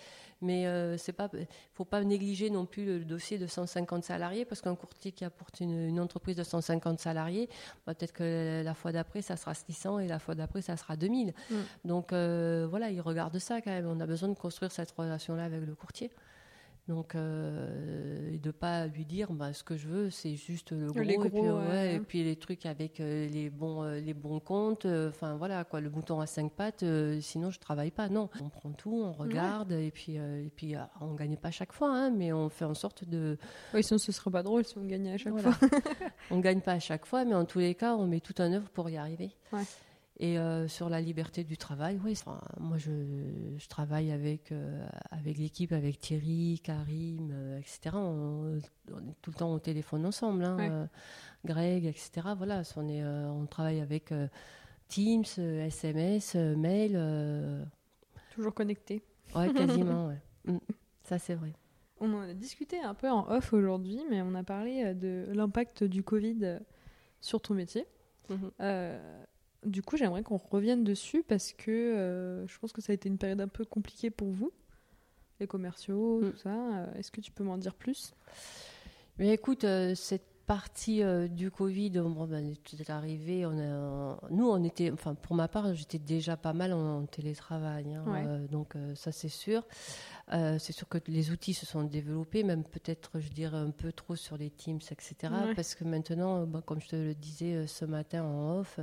Mais c'est pas, faut pas négliger non plus le, dossier de 150 salariés parce qu'un courtier qui apporte une, entreprise de 150 salariés, bah, peut-être que la fois d'après ça sera 600 et la fois d'après ça sera 2000. Mm. Donc voilà, il regarde ça quand même. On a besoin de construire cette relation là avec le courtier. Donc, euh, et de pas lui dire, bah, ce que je veux, c'est juste le gros, et, puis, ouais, et, puis, les trucs avec euh, les bons, euh, les bons comptes. Euh, enfin voilà, quoi, le bouton à cinq pattes. sinon, je travaille pas. Non, on prend tout, on regarde, et puis, et puis, on gagne pas chaque fois, hein, mais on fait en sorte de. Oui, sinon ce serait pas drôle si on gagnait à chaque fois. on gagne pas à chaque fois, mais en tous les cas, on met tout en œuvre pour y arriver. Et euh, sur la liberté du travail, oui, moi je, je, travaille avec, euh, avec l'équipe, avec Thierry, Karim, euh, etc. On, est tout le temps au téléphone ensemble, hein, Greg, etc. Voilà, on, est, on travaille avec Teams, SMS, mail. Toujours connecté. Ouais, quasiment, ouais. Mm, ça c'est vrai. On en a discuté un peu en off aujourd'hui, mais on a parlé de l'impact du Covid sur ton métier. Mm-hmm. Du coup, j'aimerais qu'on revienne dessus parce que euh, je pense que ça a été une période un peu compliquée pour vous, les commerciaux, mm. tout ça. Euh, est-ce que tu peux m'en dire plus? Mais écoute, euh, cette partie du Covid, bon, ben, est arrivé. On a, nous, on était, enfin, pour ma part, j'étais déjà pas mal en, télétravail, hein, donc ça c'est sûr. c'est sûr que les outils se sont développés, même peut-être, je dirais, un peu trop sur les Teams, etc. Parce que maintenant, comme je te le disais ce matin en off,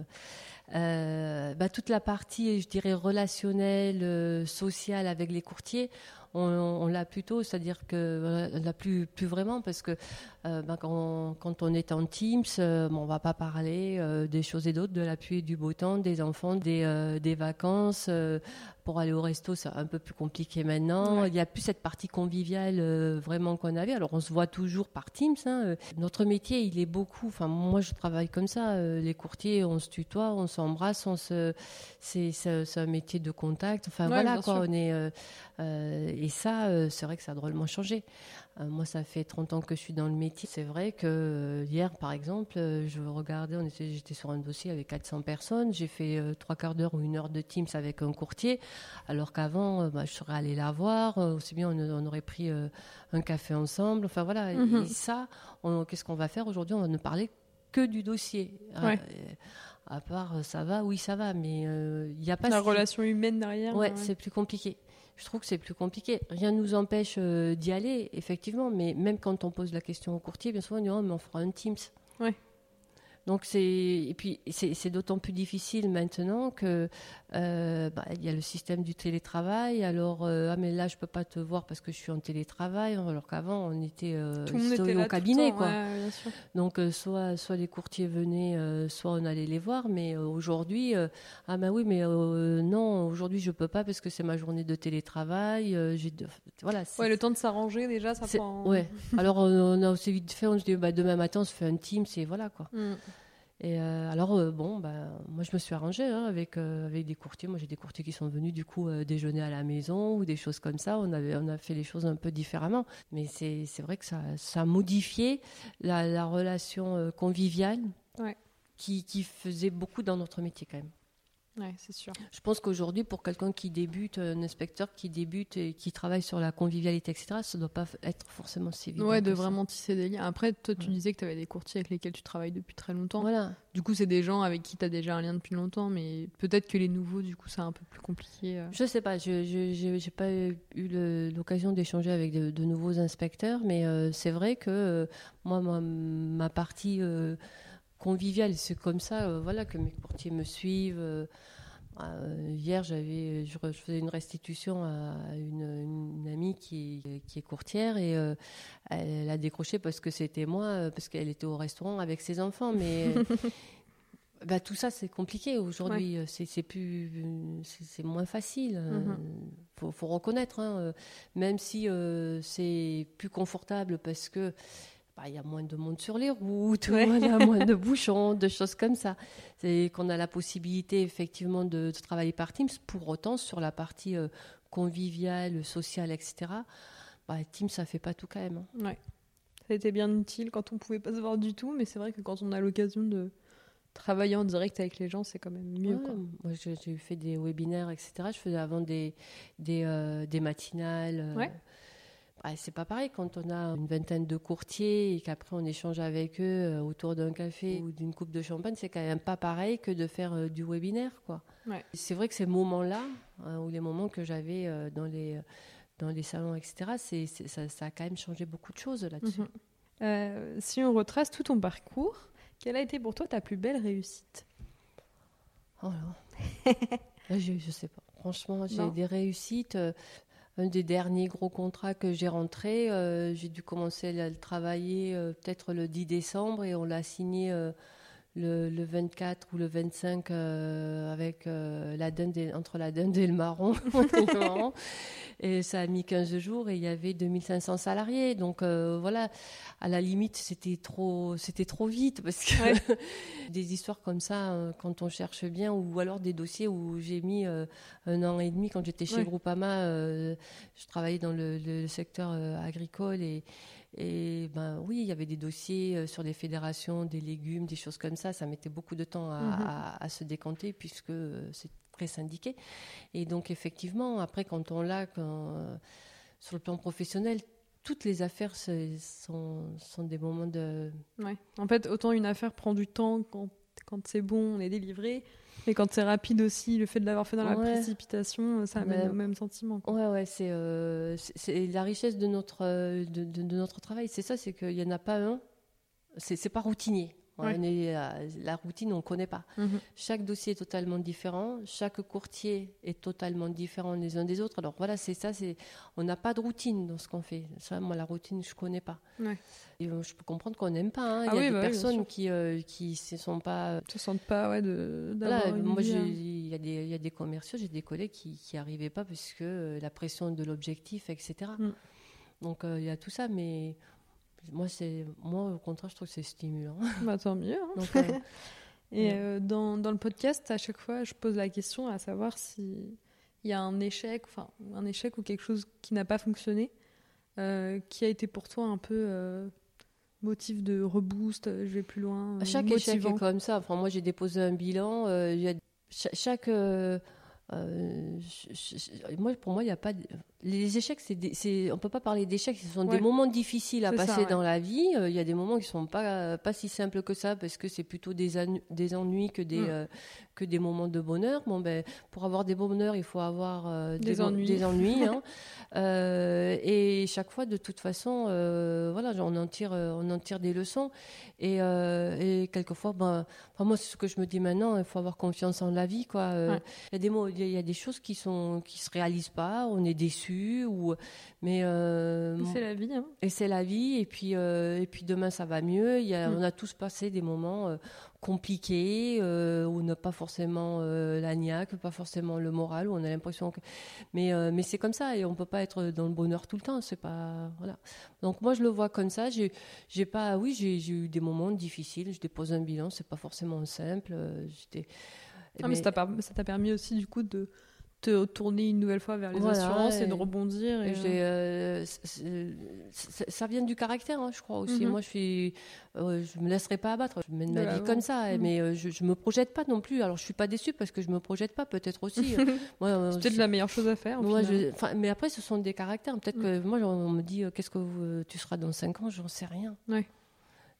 euh, bah, toute la partie, je dirais, relationnelle, euh, sociale avec les courtiers, on, l'a plutôt, c'est-à-dire que on l'a plus, plus vraiment parce que euh, bah, quand, on est en Teams, on va pas parler des choses et d'autres, de la pluie et du beau temps, des enfants, des vacances. Pour aller au resto, c'est un peu plus compliqué maintenant. Il n'y a plus cette partie conviviale vraiment qu'on avait. Alors on se voit toujours par Teams. Hein. Notre métier, il est beaucoup. Enfin, moi, je travaille comme ça. les courtiers, on se tutoie, on se s'embrasse, on se, c'est, un métier de contact. Enfin voilà quoi, on est. Euh, euh, et ça, euh, c'est vrai que ça a drôlement changé. Moi, ça fait 30 ans que je suis dans le métier. C'est vrai que hier, par exemple, je regardais, on était, j'étais sur un dossier avec 400 personnes. J'ai fait trois quarts d'heure ou une heure de Teams avec un courtier, alors qu'avant, bah, je serais allée la voir. aussi bien, on, aurait pris un café ensemble. Enfin voilà. Mhm. Et ça, qu'est-ce qu'on va faire aujourd'hui? On va ne parler que du dossier. Ouais à part euh, ça va, oui ça va, mais il euh, n'y a pas la relation humaine derrière. Ouais, c'est plus compliqué. Je trouve que c'est plus compliqué. Rien ne nous empêche euh, d'y aller, effectivement, mais même quand on pose la question au courtier, bien souvent on dit oh, mais on fera un Teams. Ouais. Donc c'est et puis c'est d'autant plus difficile maintenant que euh, bah, il y a le système du télétravail. Alors euh, ah mais là je peux pas te voir parce que je suis en télétravail. Alors qu'avant on était, euh, au cabinet quoi. Donc soit soit les courtiers venaient, soit on allait les voir. Mais aujourd'hui ah ben oui mais non aujourd'hui je peux pas parce que c'est ma journée de télétravail. j'ai voilà. Ouais le temps de s'arranger déjà ça prend. Ouais. Alors on a aussi vite fait on se dit bah, demain matin on se fait un team c'est voilà quoi. Mm. Et alors, bon, bah, moi, je me suis arrangée hein, avec, avec des courtiers. Moi, j'ai des courtiers qui sont venus, du coup, déjeuner à la maison ou des choses comme ça. On, avait, on a fait les choses un peu différemment. Mais c'est vrai que ça, ça a modifié la, la relation conviviale qui, qui faisait beaucoup dans notre métier, quand même. Ouais, c'est sûr. Je pense qu'aujourd'hui, pour quelqu'un qui débute, un inspecteur qui débute et qui travaille sur la convivialité, etc., ça ne doit pas être forcément si évident. Ouais, de vraiment tisser des liens. Après, toi, tu disais que tu avais des courtiers avec lesquels tu travailles depuis très longtemps. Voilà. Du coup, c'est des gens avec qui tu as déjà un lien depuis longtemps, mais peut-être que les nouveaux, du coup, c'est un peu plus compliqué. Euh. Je sais pas, je n'ai pas eu l'occasion d'échanger avec de, nouveaux inspecteurs, mais euh, c'est vrai que euh, moi, ma, partie convivial. C'est comme ça, euh, voilà, que mes courtiers me suivent. Euh, euh, hier, j'avais, je, faisais une restitution à une, amie qui, qui, est courtière et elle, a décroché parce que c'était moi, parce qu'elle était au restaurant avec ses enfants. Mais bah, tout ça, c'est compliqué aujourd'hui. C'est, plus, c'est, moins facile. Il mm-hmm. faut, reconnaître, hein, même si c'est plus confortable parce que bah, il y a moins de monde sur les routes, il y a moins de bouchons, de choses comme ça. C'est qu'on a la possibilité effectivement de, travailler par Teams. Pour autant, sur la partie euh, conviviale, sociale, etc., bah, Teams, ça fait pas tout quand même. Hein. Ouais. Ça a été bien utile quand on pouvait pas se voir du tout, mais c'est vrai que quand on a l'occasion de travailler en direct avec les gens, c'est quand même mieux. Moi, j'ai fait des webinaires, etc. Je faisais avant des, des, euh, des matinales. Euh, ouais c'est pas pareil quand on a une vingtaine de courtiers et qu'après on échange avec eux euh, autour d'un café ou d'une coupe de champagne, c'est quand même pas pareil que de faire euh, du webinaire, quoi. C'est vrai que ces moments-là, hein, ou les moments que j'avais euh, dans les dans les salons, etc., c'est, ça, ça, a quand même changé beaucoup de choses là-dessus. Mhm. si on retrace tout ton parcours, quelle a été pour toi ta plus belle réussite? Oh je, je sais pas. Franchement, j'ai des réussites un des derniers gros contrats que j'ai rentré. Euh, j'ai dû commencer à le travailler euh, peut-être le 10 décembre et on l'a signé euh, le, le, 24 ou le 25 avec la dinde entre la dinde et le marron. et ça a mis 15 jours et il y avait 2500 salariés. Donc voilà, à la limite, c'était trop, c'était trop vite parce que des histoires comme ça, quand on cherche bien, ou alors des dossiers où j'ai mis un an et demi quand j'étais chez Groupama, euh, je travaillais dans le, secteur euh, agricole et, et ben oui, il y avait des dossiers euh, sur les fédérations, des légumes, des choses comme ça. Ça mettait beaucoup de temps à, mhm. se décompter puisque c'est très syndiqué. Et donc effectivement, après quand on l'a sur le plan professionnel, toutes les affaires sont, sont des moments de... Ouais. En fait, autant une affaire prend du temps quand, quand c'est bon, on est délivré, mais quand c'est rapide aussi, le fait de l'avoir fait dans la précipitation, ça amène au même sentiment. Ouais, ouais, c'est euh, la richesse de notre, euh, de, de, notre travail. C'est ça, c'est qu'il n'y en a pas un. C'est pas routinier. La routine, on ne connaît pas. Mhm. Chaque dossier est totalement différent. Chaque courtier est totalement différent les uns des autres. Alors voilà, c'est ça. On n'a pas de routine dans ce qu'on fait. Ça, moi, la routine, je ne connais pas. Ouais. Euh, je peux comprendre qu'on n'aime pas. Hein. Ah il y a des bah personnes qui ne euh, qui se sont pas. Se sentent pas ouais, de. moi, il y, a des, y a des commerciaux, j'ai des collègues qui n'arrivaient pas parce que euh, la pression de l'objectif, etc. Mm. Donc il y a tout ça, mais moi, c'est moi au contraire, je trouve que c'est stimulant. Bah, tant mieux. Hein. Et dans, dans, le podcast, à chaque fois, je pose la question à savoir si il y a un échec, enfin un échec ou quelque chose qui n'a pas fonctionné, qui a été pour toi un peu motif de reboost, euh, je vais plus loin. Chaque motivant. échec est comme ça. Enfin, moi, j'ai déposé un bilan. Euh, y a chaque, euh, moi, pour moi, il n'y a pas. Les échecs, c'est, on peut pas parler d'échecs. Ce sont des moments difficiles à passer dans la vie. Il y a des moments qui sont pas pas si simples que ça parce que c'est plutôt des, des ennuis que des mm. que des moments de bonheur. Bon, ben, pour avoir des bonheurs, il faut avoir des, ennuis. Des ennuis hein. Euh, et chaque fois, de toute façon, euh, voilà, on en tire, euh, on en tire des leçons. Et, et quelquefois, ben, moi, c'est ce que je me dis maintenant, il faut avoir confiance en la vie, quoi. Il y a des il y a des choses qui sont, qui se réalisent pas, on est déçu dessus. Ou, mais c'est la vie. Hein. Et c'est la vie. Et puis, et puis demain, ça va mieux. Il y a, mm. On a tous passé des moments compliqués où on n'a pas forcément la niaque, pas forcément le moral, où on a l'impression que. Mais, mais c'est comme ça et on peut pas être dans le bonheur tout le temps. C'est pas voilà. Donc moi, je le vois comme ça. J'ai, j'ai pas, oui, j'ai, eu des moments difficiles. Je dépose un bilan, c'est pas forcément simple. J'étais ah, mais, ça t'a permis aussi du coup de te tourner une nouvelle fois vers les assurances et, de rebondir. Et euh, euh, ça, vient du caractère, hein, je crois aussi. Mhm. Moi, je suis, euh, je me laisserai pas abattre. Je mène ma vie comme ça, mhm. mais je, je me projette pas non plus. Alors, je suis pas déçue parce que je me projette pas, peut-être aussi. c'est peut-être la meilleure chose à faire. Moi, mais après, ce sont des caractères. Peut-être mm. que moi, on me dit, qu'est-ce que tu seras dans 5 ans? J'en sais rien. Ouais.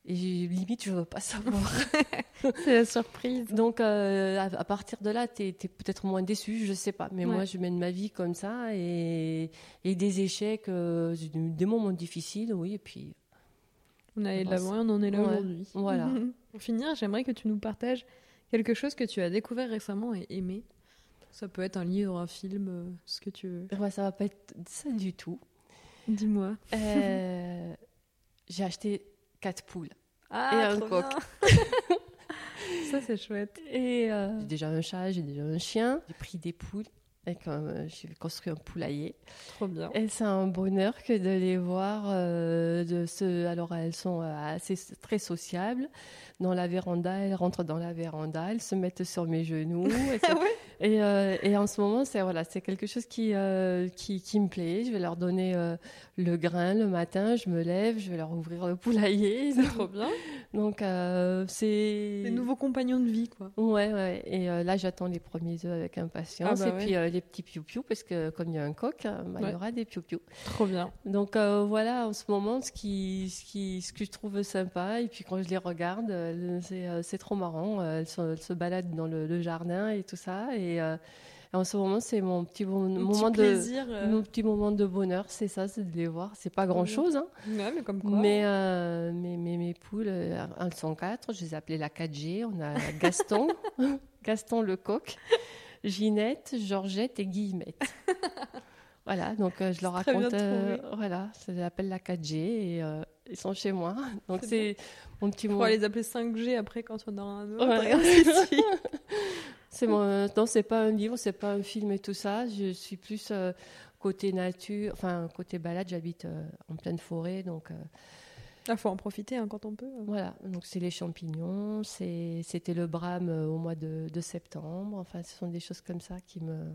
Et limite, je veux pas savoir. c'est la surprise. Donc, euh, à, partir de là, tu es, peut-être moins déçu, je sais pas. Mais moi, je mène ma vie comme ça et, et des échecs, euh, des moments difficiles, oui. Et puis. On est là on en est là aujourd'hui. Voilà. Pour finir, j'aimerais que tu nous partages quelque chose que tu as découvert récemment et aimé. Ça peut être un livre, un film, euh, ce que tu veux. Ouais, ça va pas être ça du tout. Dis-moi. J'ai acheté quatre poules ah, et un coq. Ça, c'est chouette. Et euh, j'ai déjà un chat, j'ai déjà un chien. J'ai pris des poules. Et comme j'ai construit un poulailler. Trop bien. Et c'est un bonheur que de les voir. Euh, de ce... Alors, elles sont euh, assez très sociables. Dans la véranda, elles rentrent dans la véranda, elles se mettent sur mes genoux. Et, ah et, euh, et, en ce moment, c'est voilà, c'est quelque chose qui, qui, qui, me plaît. Je vais leur donner le grain le matin. Je me lève, je vais leur ouvrir le poulailler. C'est trop bien. Donc, c'est. Des nouveaux compagnons de vie, quoi. Ouais, ouais. Et là, j'attends les premiers œufs avec impatience. Ah bah et puis, les petits piou-piou, parce que comme il y a un coq, hein, bah, il y aura des piou-piou. Trop bien. Donc euh, voilà, en ce moment, ce, qui, ce, qui, ce que je trouve sympa, et puis quand je les regarde, euh, euh, c'est trop marrant. Elles, se baladent dans le, jardin et tout ça. Et, en ce moment, c'est mon petit, moment plaisir, de mon petit moment de bonheur, c'est ça, c'est de les voir. C'est pas grand chose, hein. mais comme quoi. Mais, mais, mes poules, elles sont quatre. Je les ai appelées la 4G. On a Gaston, Gaston le coq. Ginette, Georgette et Guillemette. voilà, donc euh, je leur raconte. Euh, voilà, ça s'appelle la 4G et euh, ils sont chez moi. Donc c'est mon petit mot. On va les appeler 5G après quand on aura un autre. c'est mon... Non, c'est pas un livre, c'est pas un film et tout ça. Je suis plus côté nature, enfin côté balade. J'habite en pleine forêt, donc il faut en profiter hein, quand on peut. Voilà, donc c'est les champignons, c'était le brame euh, au mois de, septembre. Enfin, ce sont des choses comme ça qui me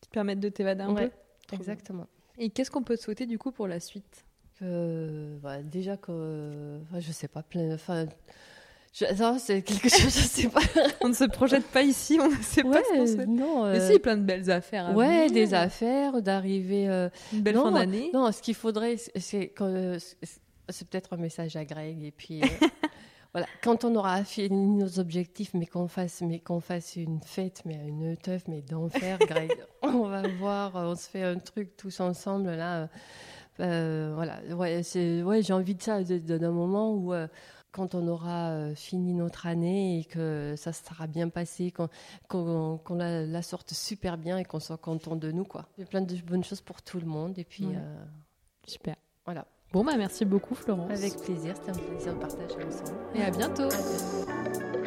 qui permettent de t'évader un peu. Exactement. Et qu'est-ce qu'on peut te souhaiter du coup pour la suite? Bah, Déjà que, enfin, je sais pas, plein. Enfin, c'est quelque chose, je sais pas. on ne se projette pas ici, on ne sait pas ce qu'on souhaite. Non, Mais si, plein de belles affaires. À ouais, des affaires, d'arriver. Euh, Une belle fin d'année. Non, ce qu'il faudrait, c'est c'est peut-être un message à Greg. Et puis, euh, voilà, quand on aura fini nos objectifs, mais qu'on fasse, mais qu'on fasse une fête, mais une teuf, mais d'enfer, Greg, on va voir, on se fait un truc tous ensemble là. Euh, voilà, ouais, c'est, ouais, j'ai envie de ça, d'un moment où euh, quand on aura fini notre année et que ça sera bien passé, qu'on, la, sorte super bien et qu'on soit content de nous, quoi. J'ai plein de bonnes choses pour tout le monde et puis. Super. Voilà. Bon, bah merci beaucoup, Florence. Avec plaisir, c'était un plaisir de partager ensemble. Et à bientôt. À bientôt.